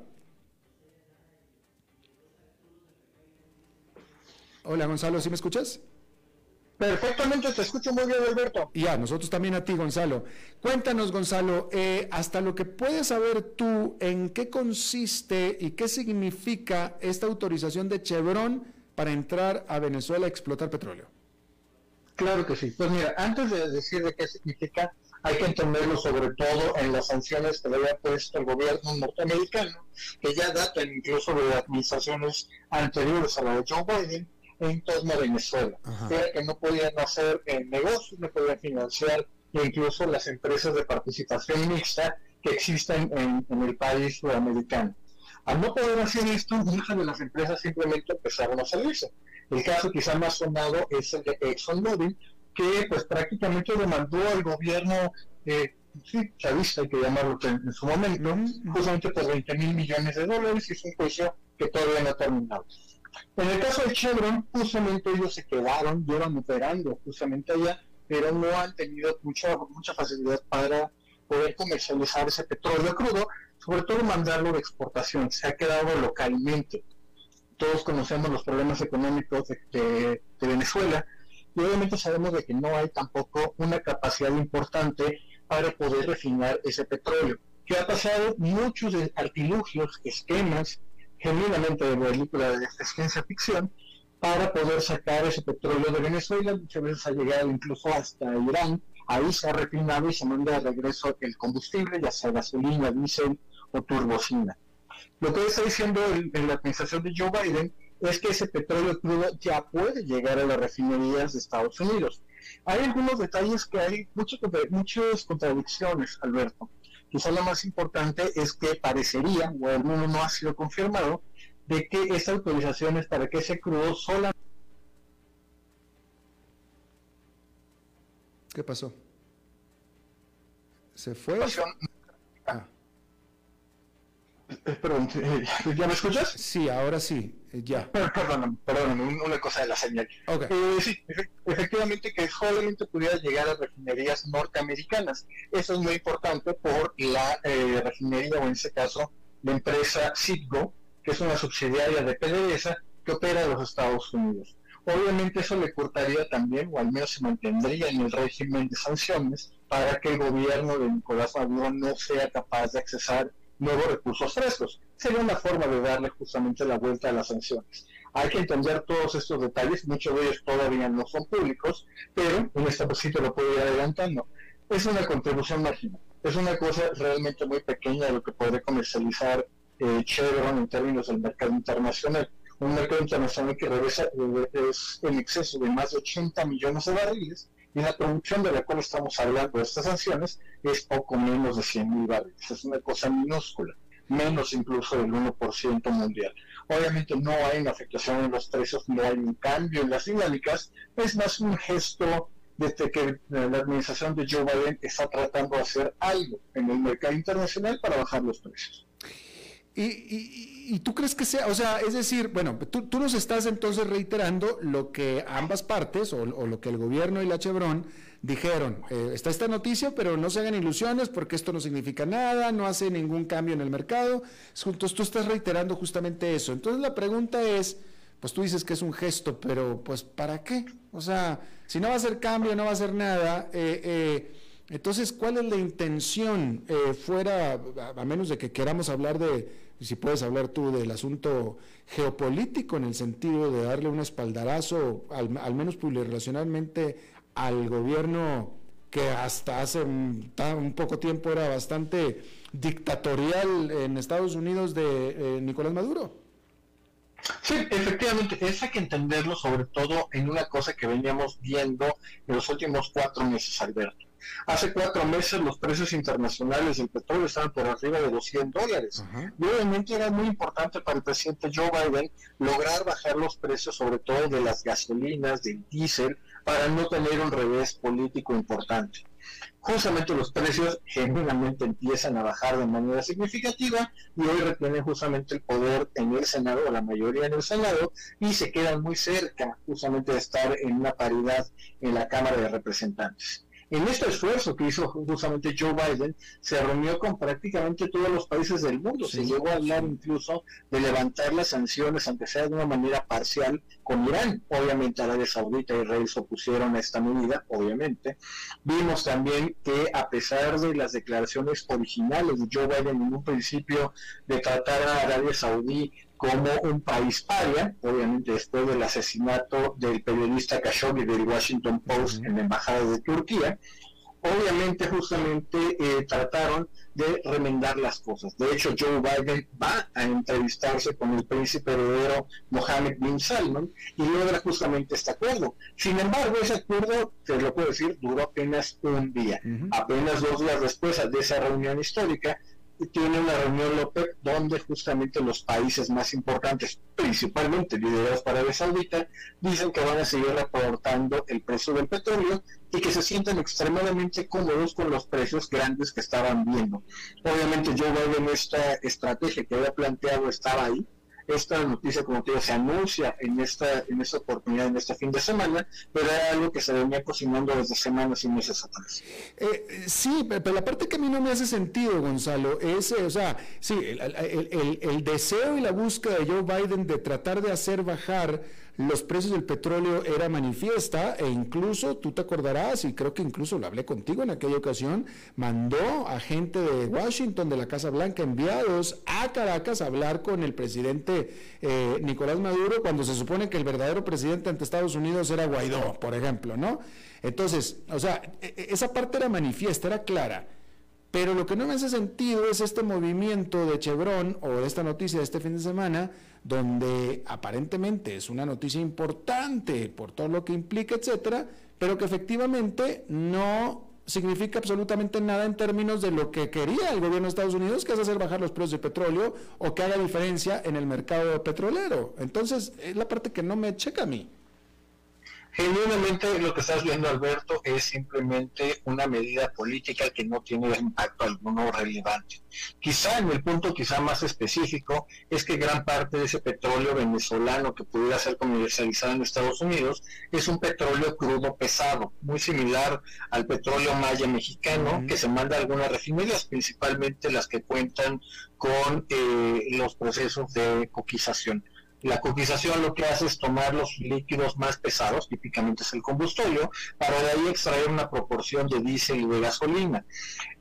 Hola Gonzalo, ¿sí me escuchas? Perfectamente, te escucho muy bien, Alberto. Ya, nosotros también a ti, Gonzalo. Cuéntanos, Gonzalo, eh, hasta lo que puedes saber tú, ¿en qué consiste y qué significa esta autorización de Chevron para entrar a Venezuela a explotar petróleo? Claro que sí. Pues mira, antes de decir de qué significa, hay que entenderlo sobre todo en las sanciones que le había puesto el gobierno norteamericano, que ya datan incluso de administraciones anteriores a la de Joe Biden, en torno a Venezuela. Era que no podían hacer eh, negocios, no podían financiar incluso las empresas de participación mixta que existen en, el país sudamericano. Al no poder hacer esto, muchas de las empresas simplemente empezaron a salirse. El caso quizá más sonado es el de ExxonMobil, que pues prácticamente demandó al gobierno, eh, sí, chavista hay que llamarlo en, su momento, justamente por 20 mil millones de dólares y es un juicio que todavía no ha terminado. En el caso de Chevron, justamente ellos se quedaron, llevan operando justamente allá, pero no han tenido mucha, mucha facilidad para poder comercializar ese petróleo crudo, sobre todo mandarlo de exportación, se ha quedado localmente. Todos conocemos los problemas económicos de, Venezuela y obviamente sabemos de que no hay tampoco una capacidad importante para poder refinar ese petróleo. ¿Qué ha pasado? Muchos de artilugios, esquemas, genuinamente de película de ciencia ficción para poder sacar ese petróleo de Venezuela, muchas veces ha llegado incluso hasta Irán, ahí se ha refinado y se manda de regreso el combustible, ya sea gasolina, diésel o turbocina. Lo que está diciendo en la administración de Joe Biden es que ese petróleo crudo ya puede llegar a las refinerías de Estados Unidos. Hay algunos detalles que hay muchas, muchas contradicciones, Alberto. Quizá lo más importante es que parecería, o al menos no ha sido confirmado, de que esta autorización es para que ese crudo sola. ¿Qué pasó? ¿Se fue? Eh, perdón, eh, ¿ya me escuchas? Sí, ahora sí. Eh, ya. Perdóname, perdóname, una cosa de la señal. Eh, sí, efectivamente que solamente pudiera llegar a refinerías norteamericanas. Eso es muy importante por la eh, refinería, o en este caso, la empresa Citgo, que es una subsidiaria de PDVSA que opera en los Estados Unidos. Obviamente eso le cortaría también, o al menos se mantendría en el régimen de sanciones, para que el gobierno de Nicolás Maduro no sea capaz de accesar nuevos recursos frescos. Sería una forma de darle justamente la vuelta a las sanciones. Hay que entender todos estos detalles, muchos de ellos todavía no son públicos, pero en este sitio lo puedo ir adelantando. Es una contribución marginal, es una cosa realmente muy pequeña de lo que puede comercializar eh, Chevron en términos del mercado internacional. Un mercado internacional que regresa, eh, es en exceso de más de 80 millones de barriles y la producción de la cual estamos hablando de estas sanciones es poco menos de 100 mil barriles. Es una cosa minúscula, menos incluso del 1% mundial. Obviamente no hay una afectación en los precios, no hay un cambio en las dinámicas, es más un gesto desde que la administración de Joe Biden está tratando de hacer algo en el mercado internacional para bajar los precios. Y, tú crees que sea, o sea, es decir, bueno, tú, nos estás entonces reiterando lo que ambas partes, o, lo que el gobierno y la Chevron dijeron. Eh, está esta noticia, pero no se hagan ilusiones porque esto no significa nada, no hace ningún cambio en el mercado. Entonces tú estás reiterando justamente eso. Entonces la pregunta es, pues tú dices que es un gesto, pero pues ¿para qué? O sea, si no va a hacer cambio, no va a hacer nada. Eh, eh, entonces, ¿cuál es la intención fuera, a menos de que queramos hablar de, si puedes hablar tú del asunto geopolítico en el sentido de darle un espaldarazo, al, al menos relacionalmente al gobierno que hasta hace un, poco tiempo era bastante dictatorial en Estados Unidos de eh, Nicolás Maduro. Sí, efectivamente, es hay que entenderlo sobre todo en una cosa que veníamos viendo en los últimos cuatro meses, Alberto. Hace cuatro meses los precios internacionales del petróleo estaban por arriba de los 100 dólares. Y obviamente era muy importante para el presidente Joe Biden lograr bajar los precios, sobre todo de las gasolinas, del diésel, para no tener un revés político importante. justamente los precios genuinamente empiezan a bajar de manera significativa y hoy retienen justamente el poder en el Senado, o la mayoría en el Senado, y se quedan muy cerca justamente de estar en una paridad en la Cámara de Representantes. En este esfuerzo que hizo justamente Joe Biden, se reunió con prácticamente todos los países del mundo. Se llegó a hablar incluso de levantar las sanciones, aunque sea de una manera parcial, con Irán. Obviamente Arabia Saudita y Israel se opusieron a esta medida, obviamente. Vimos también que a pesar de las declaraciones originales de Joe Biden en un principio de tratar a Arabia Saudí como un país paria, obviamente después del asesinato del periodista Khashoggi del Washington Post en la embajada de Turquía, obviamente justamente eh, trataron de remendar las cosas. De hecho, Joe Biden va a entrevistarse con el príncipe heredero Mohammed bin Salman y logra justamente este acuerdo. Sin embargo, ese acuerdo, te lo puedo decir, duró apenas un día. Apenas dos días después de esa reunión histórica, tiene una reunión López donde justamente los países más importantes, principalmente liderados para Arabia Saudita, dicen que van a seguir reportando el precio del petróleo y que se sienten extremadamente cómodos con los precios grandes que estaban viendo. Obviamente Joe Biden esta estrategia que había planteado estaba ahí, esta noticia, como te digo, se anuncia en esta, en esta oportunidad, en este fin de semana, pero era algo que se venía cocinando desde semanas y meses atrás. Eh, sí, pero la parte que a mí no me hace sentido, Gonzalo, es, eh, o sea, sí, el, el deseo y la búsqueda de Joe Biden de tratar de hacer bajar los precios del petróleo era manifiesta e incluso, tú te acordarás, y creo que incluso lo hablé contigo en aquella ocasión, mandó a gente de Washington, de la Casa Blanca, enviados a Caracas a hablar con el presidente eh, Nicolás Maduro cuando se supone que el verdadero presidente ante Estados Unidos era Guaidó, por ejemplo, ¿no? Entonces, o sea, e, e, esa parte era manifiesta, era clara. Pero lo que no me hace sentido es este movimiento de Chevron o esta noticia de este fin de semana donde aparentemente es una noticia importante por todo lo que implica, etcétera, pero que efectivamente no significa absolutamente nada en términos de lo que quería el gobierno de Estados Unidos, que es hacer bajar los precios del petróleo o que haga diferencia en el mercado petrolero. Entonces, es la parte que no me checa a mí. Genuinamente lo que estás viendo, Alberto, es simplemente una medida política que no tiene impacto alguno relevante. Quizá en el punto quizá más específico es que gran parte de ese petróleo venezolano que pudiera ser comercializado en Estados Unidos es un petróleo crudo pesado, muy similar al petróleo maya mexicano que se manda a algunas refinerías, principalmente las que cuentan con eh, los procesos de coquización. La coquización lo que hace es tomar los líquidos más pesados, típicamente es el combustorio, para de ahí extraer una proporción de diésel y de gasolina.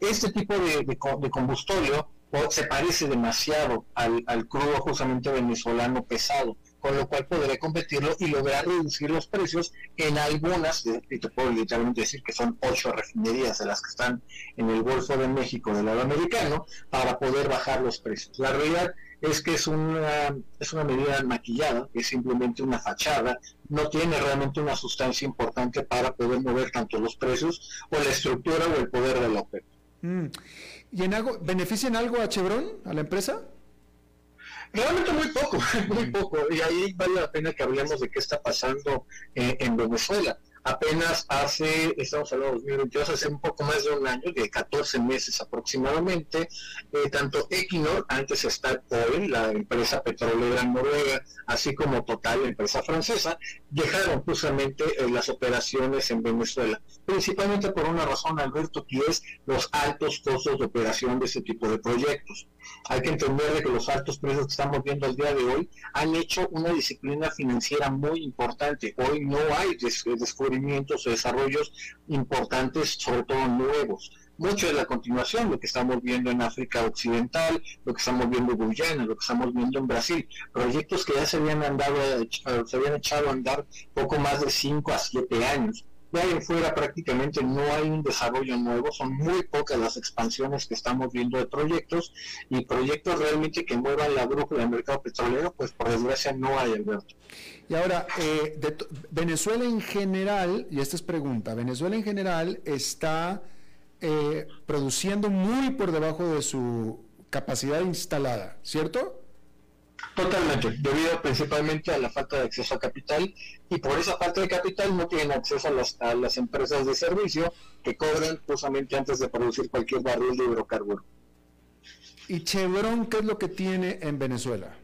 Este tipo de, combustorio se parece demasiado al, crudo justamente venezolano pesado, con lo cual podré competirlo y lograr reducir los precios en algunas, y te puedo literalmente decir que son ocho refinerías de las que están en el Golfo de México del lado americano, para poder bajar los precios. La realidad es que es una, es una medida maquillada, es simplemente una fachada, no tiene realmente una sustancia importante para poder mover tanto los precios o la estructura o el poder de la OPEP. Mm. ¿Y en algo, benefician algo a Chevron, a la empresa? Realmente muy poco, muy poco. Y ahí vale la pena que hablemos de qué está pasando eh, en Venezuela apenas hace, estamos hablando de 2022, hace un poco más de un año, de 14 meses aproximadamente, eh, tanto Equinor, antes Statoil, la empresa petrolera noruega, así como Total, la empresa francesa, dejaron justamente eh, las operaciones en Venezuela, principalmente por una razón, Alberto, que es los altos costos de operación de ese tipo de proyectos. Hay que entender que los altos precios que estamos viendo el día de hoy han hecho una disciplina financiera muy importante. Hoy no hay descubrimientos o desarrollos importantes, sobre todo nuevos. Mucho de la continuación, lo que estamos viendo en África Occidental, lo que estamos viendo en Guyana, lo que estamos viendo en Brasil, proyectos que ya se habían andado, se habían echado a andar poco más de 5 a 7 años de ahí fuera prácticamente no hay un desarrollo nuevo, son muy pocas las expansiones que estamos viendo de proyectos y proyectos realmente que muevan la brújula del mercado petrolero, pues por desgracia no hay, Alberto. Y ahora, eh, Venezuela en general, y esta es pregunta, Venezuela en general está eh, produciendo muy por debajo de su capacidad instalada, ¿cierto? Totalmente, debido principalmente a la falta de acceso a capital y por esa falta de capital no tienen acceso a las, a las empresas de servicio que cobran justamente antes de producir cualquier barril de hidrocarburo. ¿Y Chevron qué es lo que tiene en Venezuela?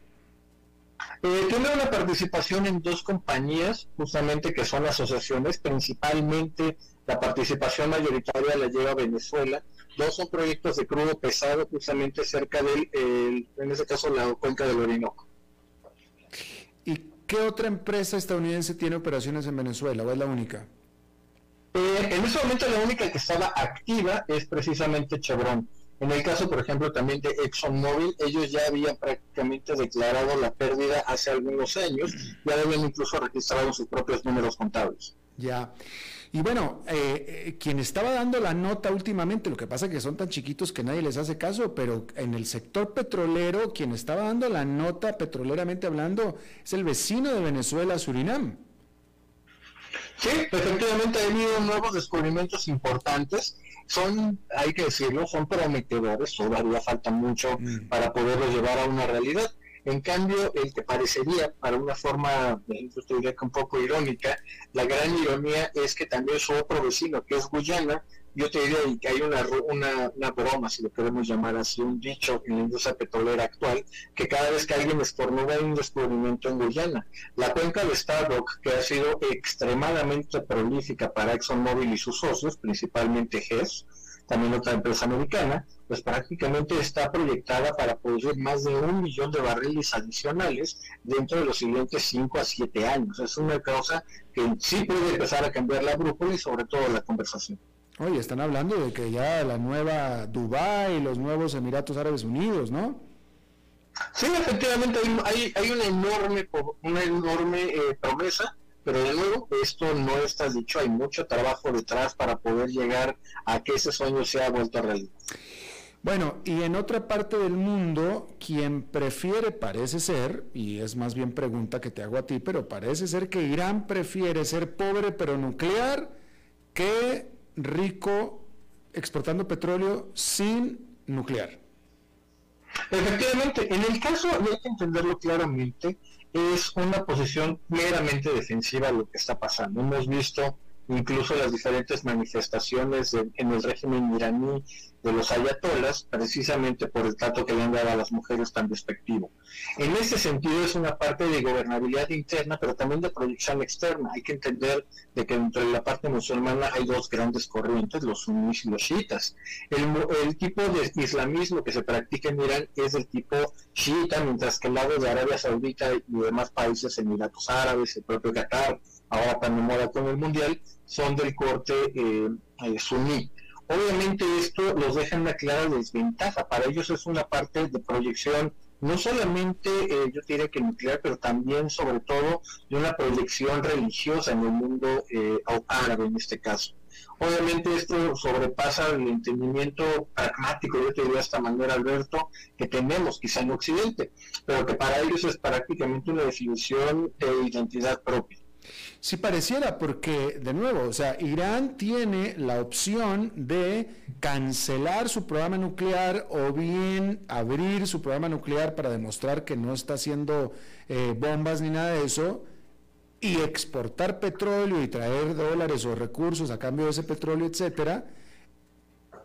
Eh, tiene una participación en dos compañías, justamente que son asociaciones, principalmente la participación mayoritaria la lleva Venezuela. Dos son proyectos de crudo pesado, justamente cerca del, en este caso, la cuenca del Orinoco. ¿Y qué otra empresa estadounidense tiene operaciones en Venezuela o es la única? Eh, en ese momento la única que estaba activa es precisamente Chevron. En el caso, por ejemplo, también de ExxonMobil, ellos ya habían prácticamente declarado la pérdida hace algunos años, ya habían incluso registrado sus propios números contables. Ya. Y bueno, eh, eh, quien estaba dando la nota últimamente, lo que pasa es que son tan chiquitos que nadie les hace caso, pero en el sector petrolero, quien estaba dando la nota petroleramente hablando es el vecino de Venezuela, Surinam. Sí, efectivamente ha habido nuevos descubrimientos importantes son, hay que decirlo, son prometedores, todavía falta mucho mm. para poderlo llevar a una realidad. En cambio, el que parecería, para una forma, yo diría que un poco irónica, la gran ironía es que también su otro vecino, que es Guyana, yo te diría que hay una, una, una, broma, si lo queremos llamar así, un dicho en la industria petrolera actual, que cada vez que alguien estornuda hay un descubrimiento en Guyana. La cuenca de Starbucks, que ha sido extremadamente prolífica para ExxonMobil y sus socios, principalmente GES, también otra empresa americana, pues prácticamente está proyectada para producir más de un millón de barriles adicionales dentro de los siguientes 5 a 7 años. Es una cosa que sí puede empezar a cambiar la brújula y sobre todo la conversación. Oye, están hablando de que ya la nueva Dubái, los nuevos Emiratos Árabes Unidos, ¿no? Sí, efectivamente hay, hay, una enorme, una enorme eh, promesa, pero de nuevo, esto no está dicho, hay mucho trabajo detrás para poder llegar a que ese sueño sea vuelto a realidad. Bueno, y en otra parte del mundo, quien prefiere, parece ser, y es más bien pregunta que te hago a ti, pero parece ser que Irán prefiere ser pobre pero nuclear que rico exportando petróleo sin nuclear. Efectivamente, en el caso, hay que entenderlo claramente, es una posición meramente defensiva lo que está pasando. Hemos visto incluso las diferentes manifestaciones en el régimen iraní de los ayatolas, precisamente por el trato que le han dado a las mujeres tan despectivo. En ese sentido es una parte de gobernabilidad interna, pero también de proyección externa. Hay que entender de que dentro de la parte musulmana hay dos grandes corrientes, los suníes y los chiitas. El, el tipo de islamismo que se practica en Irán es del tipo chiita, mientras que el lado de Arabia Saudita y demás países, Emiratos Árabes, el propio Qatar, ahora tan moda con el Mundial, son del corte eh, eh, suní. Obviamente esto los deja en una clara desventaja. Para ellos es una parte de proyección, no solamente, eh, yo diría que nuclear, pero también, sobre todo, de una proyección religiosa en el mundo eh, árabe en este caso. Obviamente esto sobrepasa el entendimiento pragmático, yo te diría de esta manera, Alberto, que tenemos quizá en Occidente, pero que para ellos es prácticamente una definición de identidad propia. Sí pareciera, porque de nuevo, o sea, Irán tiene la opción de cancelar su programa nuclear o bien abrir su programa nuclear para demostrar que no está haciendo eh, bombas ni nada de eso y exportar petróleo y traer dólares o recursos a cambio de ese petróleo, etcétera,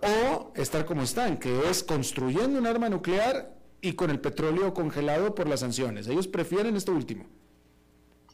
o estar como están, que es construyendo un arma nuclear y con el petróleo congelado por las sanciones. Ellos prefieren esto último.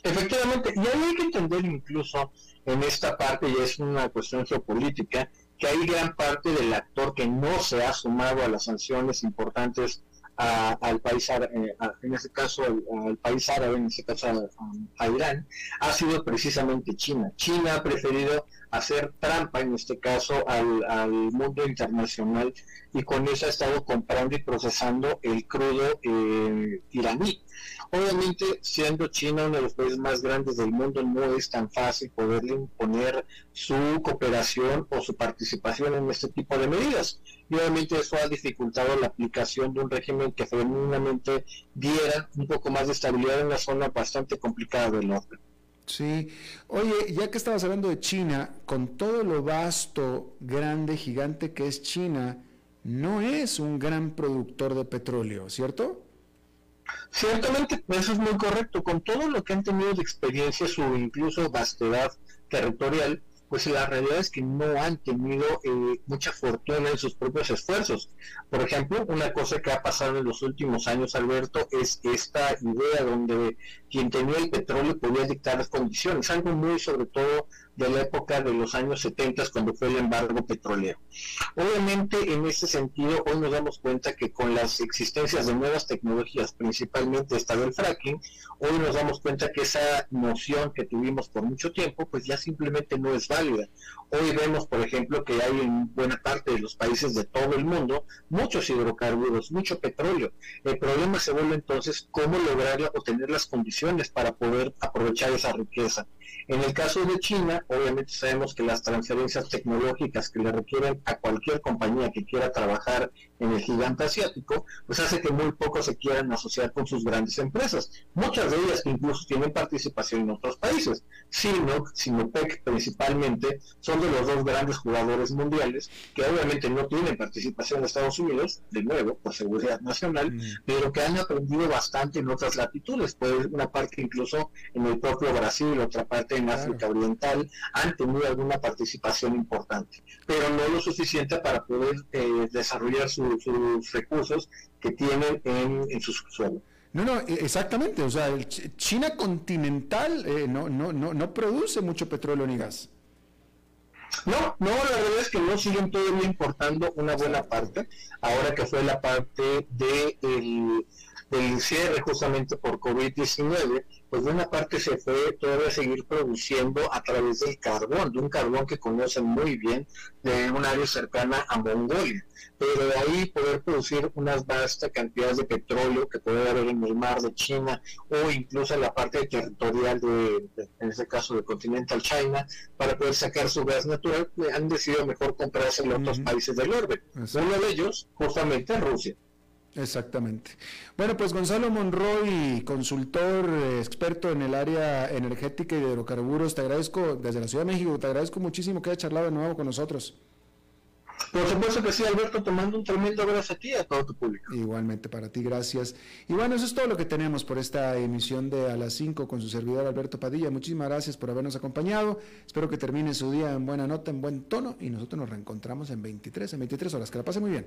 Efectivamente, y ahí hay que entender incluso en esta parte, y es una cuestión geopolítica, que hay gran parte del actor que no se ha sumado a las sanciones importantes al país árabe, eh, en este caso al, país árabe, en este caso a, Irán, ha sido precisamente China. China ha preferido hacer trampa, en este caso, al, mundo internacional y con eso ha estado comprando y procesando el crudo eh, iraní. Obviamente, siendo China uno de los países más grandes del mundo, no es tan fácil poderle imponer su cooperación o su participación en este tipo de medidas. Y obviamente eso ha dificultado la aplicación de un régimen que femenamente diera un poco más de estabilidad en una zona bastante complicada del norte. Sí. Oye, ya que estabas hablando de China, con todo lo vasto, grande, gigante que es China, no es un gran productor de petróleo, ¿cierto? Ciertamente, eso es muy correcto. Con todo lo que han tenido de experiencia, su incluso vastedad territorial, pues la realidad es que no han tenido eh, mucha fortuna en sus propios esfuerzos. Por ejemplo, una cosa que ha pasado en los últimos años, Alberto, es esta idea donde quien tenía el petróleo podía dictar las condiciones, algo muy sobre todo de la época de los años 70 cuando fue el embargo petrolero. Obviamente en ese sentido hoy nos damos cuenta que con las existencias de nuevas tecnologías, principalmente esta del fracking, hoy nos damos cuenta que esa noción que tuvimos por mucho tiempo pues ya simplemente no es válida. Hoy vemos, por ejemplo, que hay en buena parte de los países de todo el mundo muchos hidrocarburos, mucho petróleo. El problema se vuelve entonces cómo lograr obtener las condiciones para poder aprovechar esa riqueza. En el caso de China, obviamente sabemos que las transferencias tecnológicas que le requieren a cualquier compañía que quiera trabajar en el gigante asiático, pues hace que muy pocos se quieran asociar con sus grandes empresas. Muchas de ellas incluso tienen participación en otros países. Sino, Sinopec principalmente, son de los dos grandes jugadores mundiales que obviamente no tienen participación en Estados Unidos, de nuevo, por seguridad nacional, pero que han aprendido bastante en otras latitudes, pues una parte incluso en el propio Brasil, otra parte en África Oriental, han tenido alguna participación importante, pero no lo suficiente para poder eh, desarrollar sus recursos que tienen en, en su suelo. No, no, e, exactamente. O sea, China continental eh, no, no, no, no produce mucho petróleo ni gas. No, no, la verdad es que no siguen todavía importando una buena parte. Ahora que fue la parte de el, del cierre justamente por COVID-19, pues de una parte se fue todavía a seguir produciendo a través del carbón, de un carbón que conocen muy bien de un área cercana a Mongolia, pero de ahí poder producir unas vastas cantidades de petróleo que puede haber en el mar de China o incluso en la parte territorial de, en este caso de Continental China, para poder sacar su gas natural, han decidido mejor comprarse en otros países del orbe. Uno de ellos, justamente Rusia. Exactamente. Bueno, pues Gonzalo Monroy, consultor eh, experto en el área energética y de hidrocarburos, te agradezco desde la Ciudad de México, te agradezco muchísimo que haya charlado de nuevo con nosotros. Por supuesto que sí, Alberto, tomando un tremendo abrazo a ti y a todo tu público. Igualmente para ti, gracias. Y bueno, eso es todo lo que tenemos por esta emisión de A las 5 con su servidor Alberto Padilla. Muchísimas gracias por habernos acompañado. Espero que termine su día en buena nota, en buen tono y nosotros nos reencontramos en 23, en 23 horas. Que la pase muy bien.